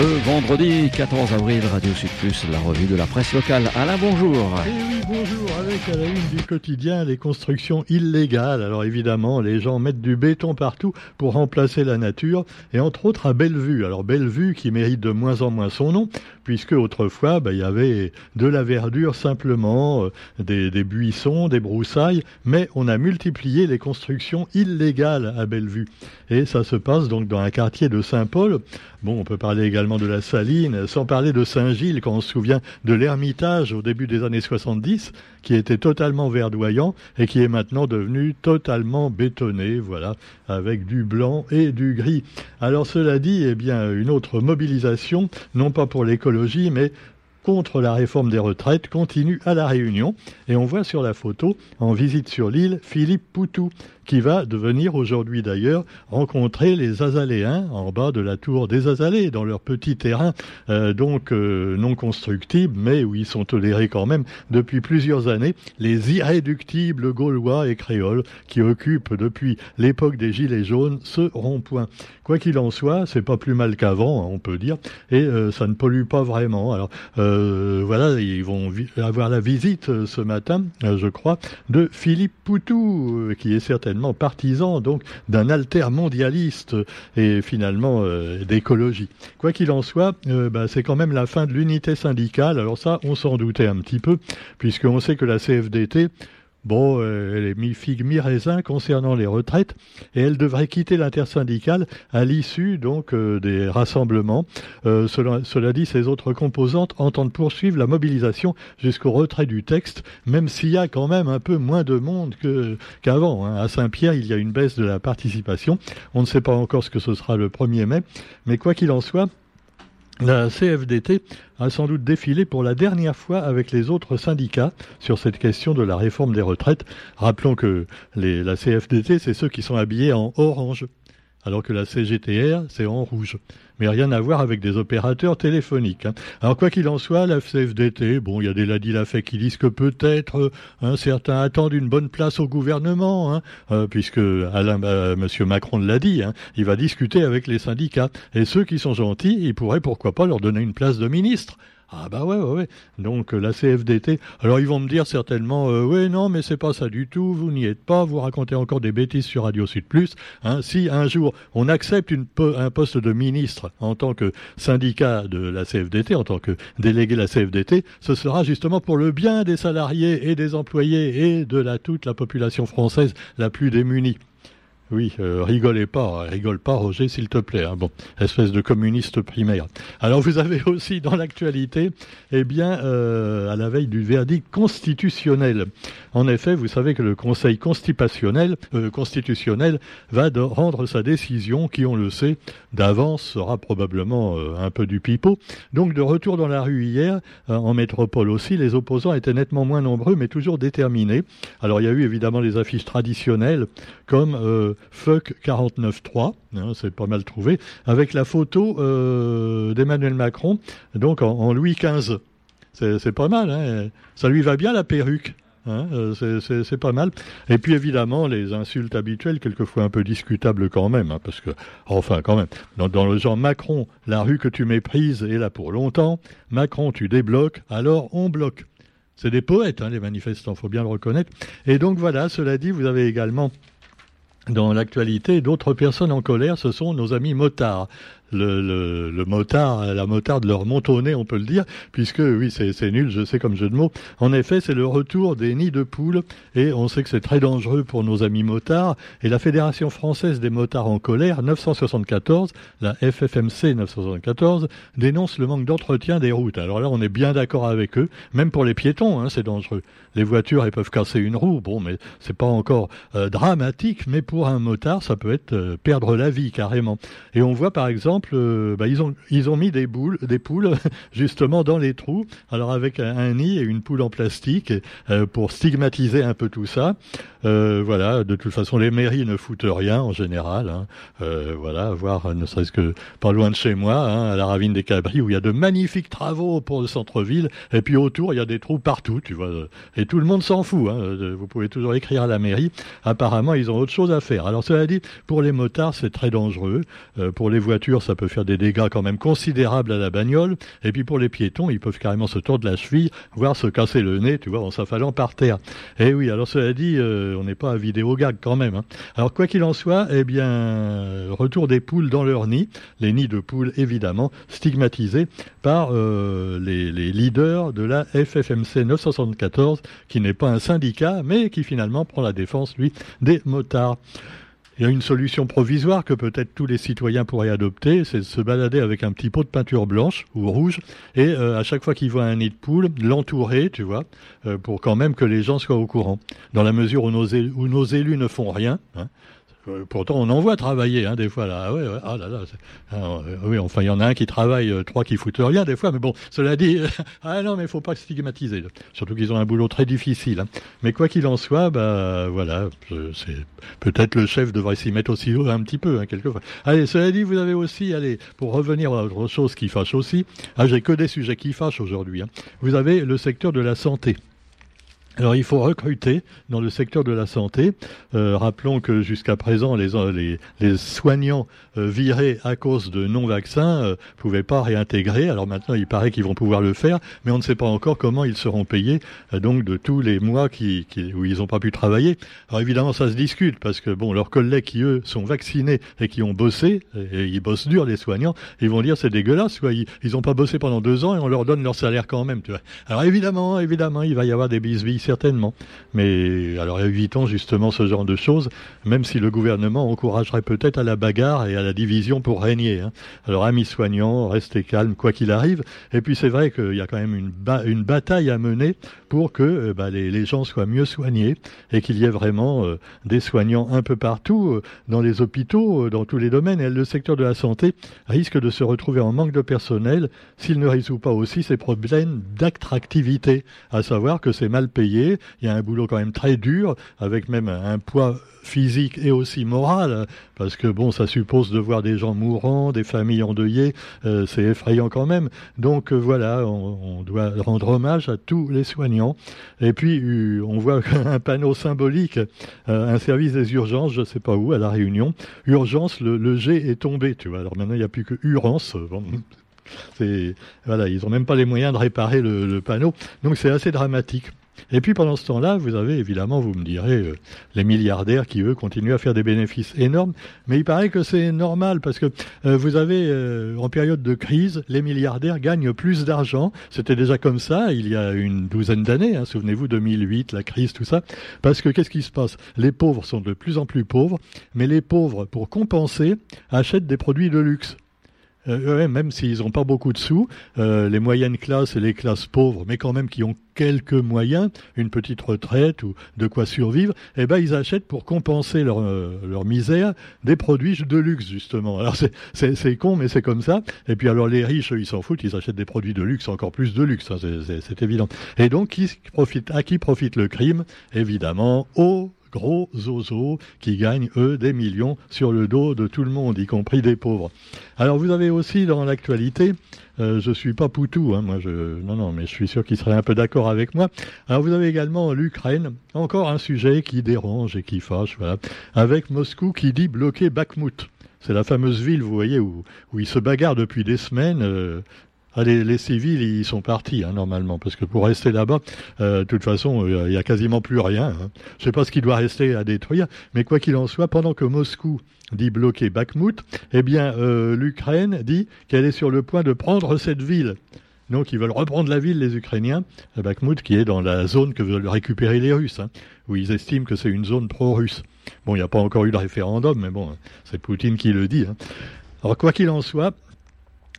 Le vendredi 14 avril, Radio Sud la revue de la presse locale. Alain, bonjour. Eh oui, bonjour. Avec à la une du quotidien les constructions illégales. Alors évidemment, les gens mettent du béton partout pour remplacer la nature, et entre autres à Bellevue. Alors Bellevue qui mérite de moins en moins son nom, puisque autrefois, bah, il y avait de la verdure simplement, euh, des, des buissons, des broussailles, mais on a multiplié les constructions illégales à Bellevue. Et ça se passe donc dans un quartier de Saint-Paul. Bon, on peut parler également de la Saline, sans parler de Saint-Gilles, quand on se souvient de l'Ermitage au début des années 70, qui était totalement verdoyant et qui est maintenant devenu totalement bétonné, voilà, avec du blanc et du gris. Alors cela dit, eh bien, une autre mobilisation, non pas pour l'écologie, mais contre la réforme des retraites continue à La Réunion. Et on voit sur la photo, en visite sur l'île, Philippe Poutou, qui va devenir aujourd'hui d'ailleurs rencontrer les Azaléens en bas de la tour des Azalées, dans leur petit terrain, euh, donc euh, non constructible, mais où ils sont tolérés quand même depuis plusieurs années, les irréductibles Gaulois et Créoles qui occupent depuis l'époque des Gilets jaunes ce rond-point. Quoi qu'il en soit, c'est pas plus mal qu'avant, hein, on peut dire, et euh, ça ne pollue pas vraiment. Alors voilà, ils vont avoir la visite ce matin, je crois, de Philippe Poutou, qui est certainement partisan donc d'un altermondialiste et finalement euh, d'écologie. Quoi qu'il en soit, euh, bah, c'est quand même la fin de l'unité syndicale. Alors ça, on s'en doutait un petit peu, puisqu'on sait que la CFDT Bon, euh, elle est mi-figue, mi-raisin concernant les retraites et elle devrait quitter l'intersyndicale à l'issue donc euh, des rassemblements. Euh, cela, dit, ces autres composantes entendent poursuivre la mobilisation jusqu'au retrait du texte, même s'il y a quand même un peu moins de monde qu'avant. Hein. À Saint-Pierre, il y a une baisse de la participation. On ne sait pas encore ce que ce sera le 1er mai, mais quoi qu'il en soit, la CFDT a sans doute défilé pour la dernière fois avec les autres syndicats sur cette question de la réforme des retraites. Rappelons que la CFDT, c'est ceux qui sont habillés en orange alors que la CGTR, c'est en rouge. Mais rien à voir avec des opérateurs téléphoniques. Hein. Alors quoi qu'il en soit, la CFDT, bon, il y a des ladis la fait qui disent que peut-être euh, un certain attendent une bonne place au gouvernement, hein, euh, puisque Alain, euh, Monsieur Macron l'a dit, hein, il va discuter avec les syndicats. Et ceux qui sont gentils, il pourrait pourquoi pas leur donner une place de ministre. Ah bah ouais, ouais, ouais. Donc euh, la CFDT. Alors ils vont me dire certainement, euh, oui, non, mais c'est pas ça du tout. Vous n'y êtes pas. Vous racontez encore des bêtises sur Radio Sud Plus. Hein, si un jour on accepte un poste de ministre en tant que syndicat de la CFDT, en tant que délégué de la CFDT, ce sera justement pour le bien des salariés et des employés et de la toute la population française la plus démunie. Oui, euh, rigolez pas, rigole pas Roger s'il te plaît. Hein. Bon, espèce de communiste primaire. Alors vous avez aussi dans l'actualité, eh bien, euh, à la veille du verdict constitutionnel. En effet, vous savez que le Conseil constitutionnel, euh, constitutionnel va rendre sa décision, qui on le sait d'avance sera probablement un peu du pipeau. Donc de retour dans la rue hier, en métropole aussi, les opposants étaient nettement moins nombreux, mais toujours déterminés. Alors il y a eu évidemment les affiches traditionnelles comme Fuck 49.3, hein, c'est pas mal trouvé, avec la photo euh, d'Emmanuel Macron, donc en, Louis XV. C'est pas mal, hein. ça lui va bien la perruque. Hein, euh, c'est pas mal. Et puis évidemment les insultes habituelles, quelquefois un peu discutables quand même, parce que, enfin quand même, dans, le genre Macron, la rue que tu méprises est là pour longtemps. Macron, tu débloques, alors on bloque. C'est des poètes, les manifestants, faut bien le reconnaître. Et donc voilà, cela dit, vous avez également dans l'actualité, d'autres personnes en colère, ce sont nos amis motards le, le, le, motard, la motarde leur nez, on peut le dire, puisque oui, c'est nul, je sais comme jeu de mots. En effet, c'est le retour des nids de poules, et on sait que c'est très dangereux pour nos amis motards. Et la Fédération française des motards en colère, 974, la FFMC 974, dénonce le manque d'entretien des routes. Alors là, on est bien d'accord avec eux, même pour les piétons, hein, c'est dangereux. Les voitures, elles peuvent casser une roue, bon, mais c'est pas encore euh, dramatique, mais pour un motard, ça peut être euh, perdre la vie carrément. Et on voit par exemple euh, bah, ils, ont, mis des poules justement dans les trous, alors avec un, nid et une poule en plastique euh, pour stigmatiser un peu tout ça. Euh, voilà, de toute façon, les mairies ne foutent rien en général. Hein. voilà, voir ne serait-ce que pas loin de chez moi, hein, à la ravine des Cabris, où il y a de magnifiques travaux pour le centre-ville, et puis autour, il y a des trous partout, tu vois. Et tout le monde s'en fout. Hein. Vous pouvez toujours écrire à la mairie. Apparemment, ils ont autre chose à faire. Alors cela dit, pour les motards, c'est très dangereux. pour les voitures, ça peut faire des dégâts quand même considérables à la bagnole. Et puis pour les piétons, ils peuvent carrément se tordre la cheville, voire se casser le nez, tu vois, en s'affalant par terre. Et eh oui, alors cela dit, euh, on n'est pas à vidéo gag quand même. Hein. Alors quoi qu'il en soit, eh bien, retour des poules dans leur nid, les nids de poules évidemment, stigmatisés par euh, les, les leaders de la FFMC 974, qui n'est pas un syndicat, mais qui finalement prend la défense, lui, des motards. Il y a une solution provisoire que peut-être tous les citoyens pourraient adopter, c'est de se balader avec un petit pot de peinture blanche ou rouge et euh, à chaque fois qu'ils voient un nid de poule, l'entourer, tu vois, euh, pour quand même que les gens soient au courant. Dans la mesure où nos, élus, ne font rien, hein, pourtant, on en voit travailler, hein, des fois, là. Ah, ouais, ah là là. Ah, oui, enfin, il y en a un qui travaille, euh, trois qui foutent rien, des fois. Mais bon, cela dit, ah non, mais il faut pas stigmatiser. Surtout qu'ils ont un boulot très difficile. Hein. Mais quoi qu'il en soit, bah, voilà, c'est, peut-être le chef devrait s'y mettre aussi un petit peu, hein, quelquefois. Allez, cela dit, vous avez aussi, allez, pour revenir à autre chose qui fâche aussi, ah, j'ai que des sujets qui fâchent aujourd'hui, hein. Vous avez le secteur de la santé. Alors il faut recruter dans le secteur de la santé. Euh, rappelons que jusqu'à présent, les, les, les soignants euh, virés à cause de non-vaccins ne euh, pouvaient pas réintégrer. Alors maintenant, il paraît qu'ils vont pouvoir le faire, mais on ne sait pas encore comment ils seront payés donc de tous les mois qui, qui, où ils n'ont pas pu travailler. Alors évidemment, ça se discute parce que bon, leurs collègues qui eux sont vaccinés et qui ont bossé, et, ils bossent dur les soignants, ils vont dire c'est dégueulasse, quoi. Ils n'ont pas bossé pendant deux ans et on leur donne leur salaire quand même. Tu vois. Alors évidemment, évidemment, il va y avoir des bisbilles certainement. Mais alors évitons justement ce genre de choses, même si le gouvernement encouragerait peut-être à la bagarre et à la division pour régner. Hein. Alors amis soignants, restez calmes quoi qu'il arrive. Et puis c'est vrai qu'il y a quand même une, bataille à mener pour que euh, bah, les, gens soient mieux soignés et qu'il y ait vraiment euh, des soignants un peu partout, euh, dans les hôpitaux, dans tous les domaines. Et le secteur de la santé risque de se retrouver en manque de personnel s'il ne résout pas aussi ces problèmes d'attractivité, à savoir que c'est mal payé il y a un boulot quand même très dur, avec même un poids physique et aussi moral, parce que bon, ça suppose de voir des gens mourants, des familles endeuillées, euh, c'est effrayant quand même. Donc euh, voilà, on, doit rendre hommage à tous les soignants. Et puis euh, on voit un panneau symbolique, un service des urgences, je ne sais pas où, à la Réunion. Urgence, le, G est tombé, tu vois. Alors maintenant il n'y a plus que urgence. c'est voilà, ils n'ont même pas les moyens de réparer le panneau, donc c'est assez dramatique. Et puis pendant ce temps-là, vous avez évidemment, vous me direz, euh, les milliardaires qui, eux, continuent à faire des bénéfices énormes. Mais il paraît que c'est normal parce que euh, vous avez, euh, en période de crise, les milliardaires gagnent plus d'argent. C'était déjà comme ça il y a une douzaine d'années. Hein, Souvenez-vous, 2008, la crise, tout ça. Parce que qu'est-ce qui se passe? Les pauvres sont de plus en plus pauvres, mais les pauvres, pour compenser, achètent des produits de luxe. Euh, même s'ils n'ont pas beaucoup de sous, euh, les moyennes classes et les classes pauvres, mais quand même qui ont quelques moyens, une petite retraite ou de quoi survivre, eh ben ils achètent pour compenser leur, euh, leur misère des produits de luxe justement. Alors c'est con, mais c'est comme ça. Et puis alors les riches, ils s'en foutent, ils achètent des produits de luxe, encore plus de luxe, hein, c'est évident. Et donc qui profite, à qui profite le crime? Évidemment, aux gros zozos qui gagnent, eux, des millions sur le dos de tout le monde, y compris des pauvres. Alors vous avez aussi dans l'actualité, euh, je suis pas poutou, hein, moi non non, mais je suis sûr qu'il serait un peu d'accord avec moi. Alors vous avez également l'Ukraine, encore un sujet qui dérange et qui fâche, voilà, avec Moscou qui dit bloquer Bakhmut. C'est la fameuse ville, vous voyez, où, où ils se bagarrent depuis des semaines. Euh, ah, les, civils, ils sont partis hein, normalement, parce que pour rester là-bas, euh, de toute façon, il n'y a quasiment plus rien. Hein. Je ne sais pas ce qui doit rester à détruire, mais quoi qu'il en soit, pendant que Moscou dit bloquer Bakhmut, eh bien, euh, l'Ukraine dit qu'elle est sur le point de prendre cette ville. Donc, ils veulent reprendre la ville, les Ukrainiens, Bakhmut, qui est dans la zone que veulent récupérer les Russes, hein, où ils estiment que c'est une zone pro-russe. Bon, il n'y a pas encore eu de référendum, mais bon, c'est Poutine qui le dit. Alors, quoi qu'il en soit,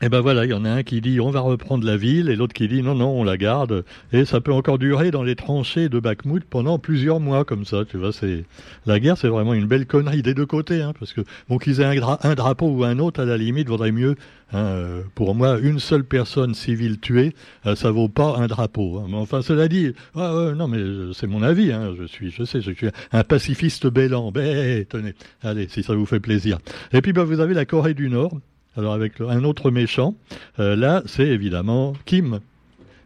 et ben voilà, il y en a un qui dit on va reprendre la ville et l'autre qui dit non non on la garde et ça peut encore durer dans les tranchées de Bakhmut pendant plusieurs mois comme ça. Tu vois, c'est la guerre, c'est vraiment une belle connerie des deux côtés, hein, parce que bon qu'ils aient un, drapeau ou un autre à la limite vaudrait mieux. Hein, euh, pour moi, une seule personne civile tuée, euh, ça vaut pas un drapeau. Hein. Mais enfin, cela dit, non mais c'est mon avis. Hein, je suis, je sais, je suis un pacifiste bélan. Ben, tenez, allez, si ça vous fait plaisir. Et puis ben, vous avez la Corée du Nord alors avec un autre méchant, euh, là c'est évidemment Kim.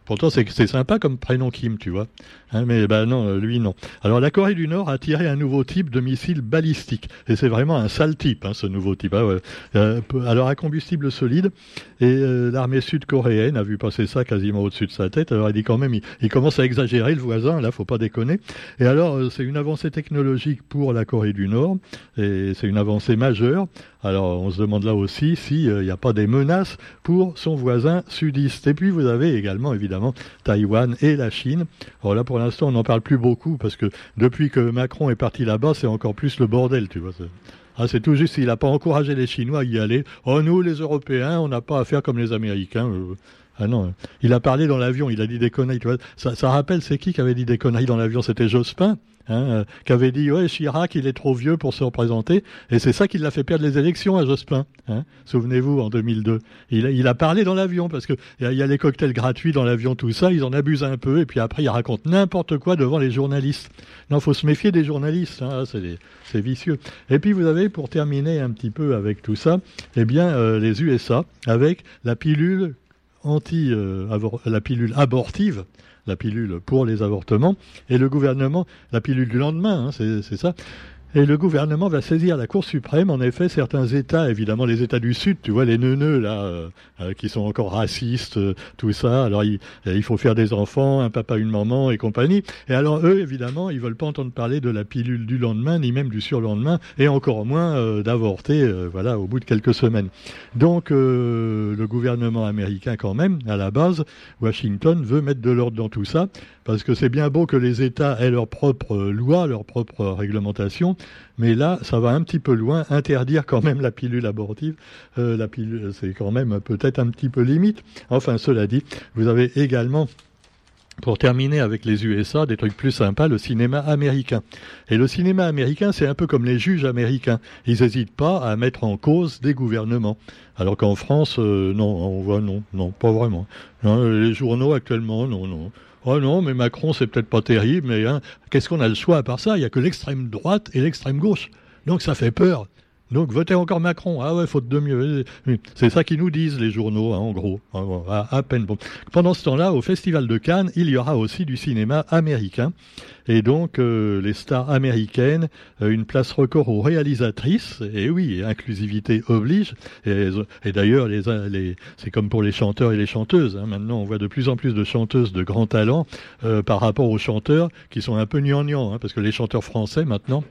Pourtant, c'est sympa comme prénom Kim, tu vois. Hein, mais ben non, euh, lui non. Alors la Corée du Nord a tiré un nouveau type de missile balistique. Et c'est vraiment un sale type, hein, ce nouveau type. Ah euh, alors à combustible solide. Et euh, l'armée sud-coréenne a vu passer ça quasiment au-dessus de sa tête. Alors il dit quand même, il, commence à exagérer le voisin, là, faut pas déconner. Et alors c'est une avancée technologique pour la Corée du Nord. Et c'est une avancée majeure. Alors on se demande là aussi s'il n'y a pas des menaces pour son voisin sudiste. Et puis vous avez également évidemment Taïwan et la Chine. Alors là pour l'instant on n'en parle plus beaucoup parce que depuis que Macron est parti là-bas c'est encore plus le bordel, tu vois. Ah, c'est tout juste, il n'a pas encouragé les Chinois à y aller. Oh, nous, les Européens, on n'a pas à faire comme les Américains. Euh, ah non, il a parlé dans l'avion, il a dit des conneries. Tu vois. Ça, ça rappelle, c'est qui qui avait dit des conneries dans l'avion? C'était Jospin hein, euh, qui avait dit ouais Chirac il est trop vieux pour se représenter et c'est ça qui l'a fait perdre les élections à Jospin. Hein, Souvenez-vous en 2002, il a, il a parlé dans l'avion parce que il y, a les cocktails gratuits dans l'avion tout ça, ils en abusent un peu et puis après ils racontent n'importe quoi devant les journalistes. Non, faut se méfier des journalistes, hein, c'est vicieux. Et puis vous avez pour terminer un petit peu avec tout ça, eh bien euh, les USA avec la pilule anti la pilule abortive la pilule pour les avortements, et le gouvernement, la pilule du lendemain, hein, c'est ça, et le gouvernement va saisir la Cour suprême. En effet, certains États, évidemment les États du Sud, tu vois, les neuneux là, euh, euh, qui sont encore racistes, euh, tout ça. Alors il, faut faire des enfants, un papa, une maman et compagnie. Et alors eux, évidemment, ils veulent pas entendre parler de la pilule du lendemain, ni même du surlendemain, et encore moins d'avorter, voilà, au bout de quelques semaines. Donc le gouvernement américain, quand même, à la base, Washington veut mettre de l'ordre dans tout ça, parce que c'est bien beau que les États aient leurs propres lois, leurs propres réglementations, mais là, ça va un petit peu loin. Interdire quand même la pilule abortive, euh, la pilule, c'est quand même peut-être un petit peu limite. Enfin, cela dit, vous avez également pour terminer avec les USA, des trucs plus sympas, le cinéma américain. Et le cinéma américain, c'est un peu comme les juges américains. Ils n'hésitent pas à mettre en cause des gouvernements. Alors qu'en France, euh, non, on voit non, non, pas vraiment. les journaux actuellement, non, non. Oh non, mais Macron, c'est peut-être pas terrible, mais hein, qu'est-ce qu'on a le choix à part ça? Il n'y a que l'extrême droite et l'extrême gauche. Donc ça fait peur. Donc votez encore Macron. Ah ouais, faute de mieux. C'est ça qu'ils nous disent les journaux, hein, en gros. À, peine. Bon. Pendant ce temps-là, au Festival de Cannes, il y aura aussi du cinéma américain. Et donc euh, les stars américaines, euh, une place record aux réalisatrices. Et oui, inclusivité oblige. Et, d'ailleurs, c'est comme pour les chanteurs et les chanteuses. Hein. Maintenant, on voit de plus en plus de chanteuses de grand talent euh, par rapport aux chanteurs qui sont un peu gnangnans, hein, parce que les chanteurs français maintenant.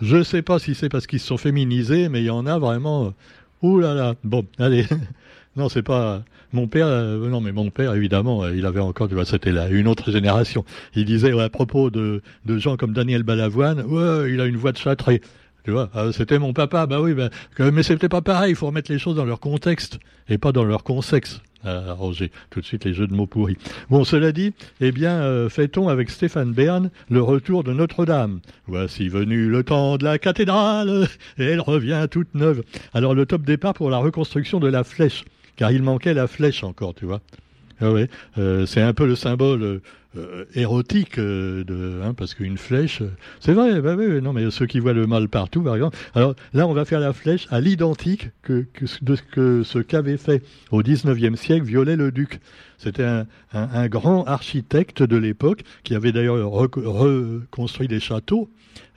Je ne sais pas si c'est parce qu'ils se sont féminisés, mais il y en a vraiment. Ouh là là. Bon, allez. non, c'est pas. Mon père, euh, non, mais mon père, évidemment, euh, il avait encore, tu vois, c'était là, une autre génération. Il disait à propos de, gens comme Daniel Balavoine, ouais, il a une voix de châtré. Tu vois, ah, c'était mon papa, bah oui, bah, mais c'était pas pareil, il faut remettre les choses dans leur contexte et pas dans leur consexe. Ah, Roger, tout de suite les jeux de mots pourris. Bon, cela dit, eh bien, euh, fait-on avec Stéphane Bern le retour de Notre-Dame. Voici venu le temps de la cathédrale, et elle revient toute neuve. Alors le top départ pour la reconstruction de la flèche, car il manquait la flèche encore, tu vois. Ah ouais, euh, c'est un peu le symbole euh, érotique euh, de, hein, parce qu'une flèche, c'est vrai, bah, oui, non, mais ceux qui voient le mal partout, par exemple. Alors là, on va faire la flèche à l'identique que, que, de ce qu'avait fait au 19e siècle Viollet-le-Duc. C'était un, un, un, grand architecte de l'époque qui avait d'ailleurs reconstruit des châteaux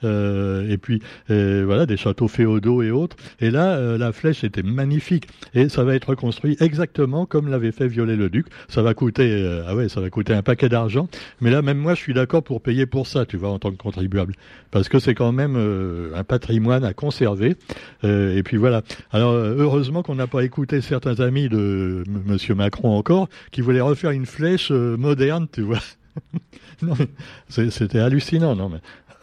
euh, et puis euh, voilà des châteaux féodaux et autres. Et là, euh, la flèche était magnifique et ça va être reconstruit exactement comme l'avait fait Viollet-le-Duc. Ça va coûter, ah ouais, ça va coûter un paquet d'argent. Mais là, même moi, je suis d'accord pour payer pour ça, tu vois, en tant que contribuable, parce que c'est quand même un patrimoine à conserver. et puis voilà. Alors heureusement qu'on n'a pas écouté certains amis de Monsieur Macron encore qui voulaient refaire une flèche moderne, tu vois. non, c'était hallucinant, non mais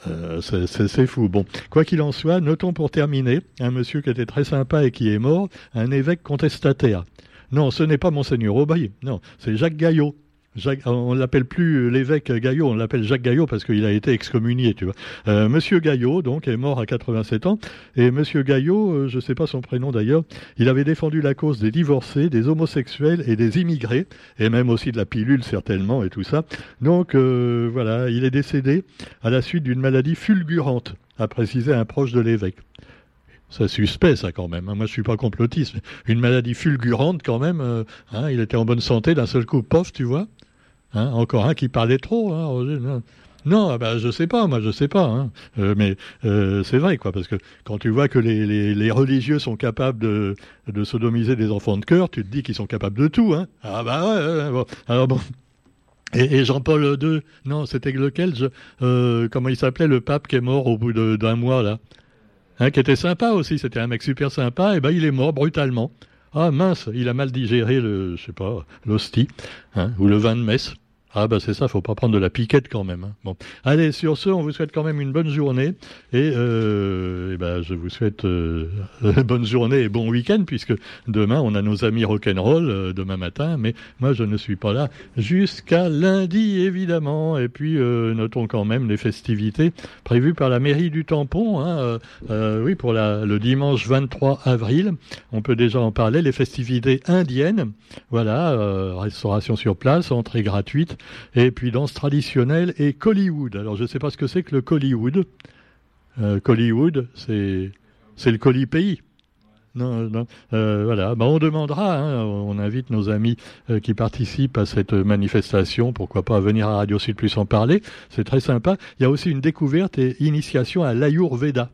euh, c'est fou. Bon, quoi qu'il en soit, notons pour terminer un monsieur qui était très sympa et qui est mort, un évêque contestataire. Non, ce n'est pas Monseigneur Aubry, non, c'est Jacques Gaillot. Jacques, on l'appelle plus l'évêque Gaillot, on l'appelle Jacques Gaillot parce qu'il a été excommunié, tu vois. Euh, Monsieur Gaillot, donc, est mort à 87 ans. Et Monsieur Gaillot, euh, je ne sais pas son prénom d'ailleurs, il avait défendu la cause des divorcés, des homosexuels et des immigrés, et même aussi de la pilule certainement et tout ça. Donc euh, voilà, il est décédé à la suite d'une maladie fulgurante, a précisé un proche de l'évêque. C'est suspect, ça, quand même. Hein. Moi, je suis pas complotiste. Une maladie fulgurante, quand même. Hein, il était en bonne santé, d'un seul coup, pof, tu vois. Hein, encore un qui parlait trop, hein. Non. Bah, je sais pas, moi je sais pas, hein. euh, mais euh, c'est vrai quoi, parce que quand tu vois que les, religieux sont capables de, sodomiser des enfants de cœur, tu te dis qu'ils sont capables de tout, hein. Ah bah ouais, ouais bon. alors bon. Et, et Jean-Paul II, non, c'était lequel je, euh, Comment il s'appelait le pape qui est mort au bout d'un mois là, hein, qui était sympa aussi, c'était un mec super sympa, et ben il est mort brutalement. Ah mince, il a mal digéré le, je sais pas, l'hostie, hein, ou le vin de messe. Ah bah c'est ça, faut pas prendre de la piquette quand même. Hein. Bon, allez sur ce, on vous souhaite quand même une bonne journée et, euh, ben je vous souhaite euh, bonne journée et bon week-end puisque demain on a nos amis rock'n'roll euh, demain matin, mais moi je ne suis pas là jusqu'à lundi évidemment. Et puis euh, notons quand même les festivités prévues par la mairie du Tampon. Hein, oui pour le dimanche 23 avril, on peut déjà en parler. Les festivités indiennes, voilà, restauration sur place, entrée gratuite et puis danse traditionnelle et Collywood. Alors je ne sais pas ce que c'est que le Collywood. Euh, Collywood, c'est le colis pays. Non, non. Euh. Ben, on demandera, hein, on invite nos amis euh, qui participent à cette manifestation, pourquoi pas venir à Radio Sud Plus en parler, c'est très sympa. Il y a aussi une découverte et initiation à l'Ayurveda.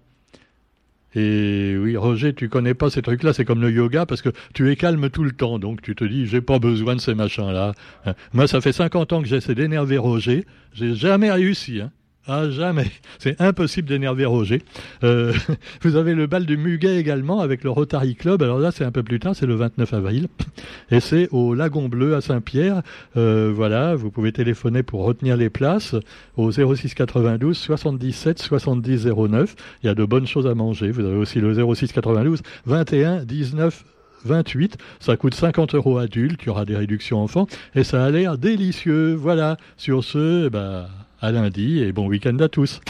Et oui, Roger, tu connais pas ces trucs-là, c'est comme le yoga parce que tu es calme tout le temps, donc tu te dis j'ai pas besoin de ces machins-là. Hein. Moi, ça fait 50 ans que j'essaie d'énerver Roger, j'ai jamais réussi. Hein. Ah, jamais. C'est impossible d'énerver Roger. Euh, vous avez le bal du Muguet également avec le Rotary Club. Alors là, c'est un peu plus tard, c'est le 29 avril. Et c'est au Lagon Bleu à Saint-Pierre. Euh, voilà, vous pouvez téléphoner pour retenir les places au 06 92 77 70 09. Il y a de bonnes choses à manger. Vous avez aussi le 06 92 21 19 28. Ça coûte 50 euros adulte. Il y aura des réductions enfants. Et ça a l'air délicieux. Voilà. Sur ce, ben, à lundi et bon week-end à tous.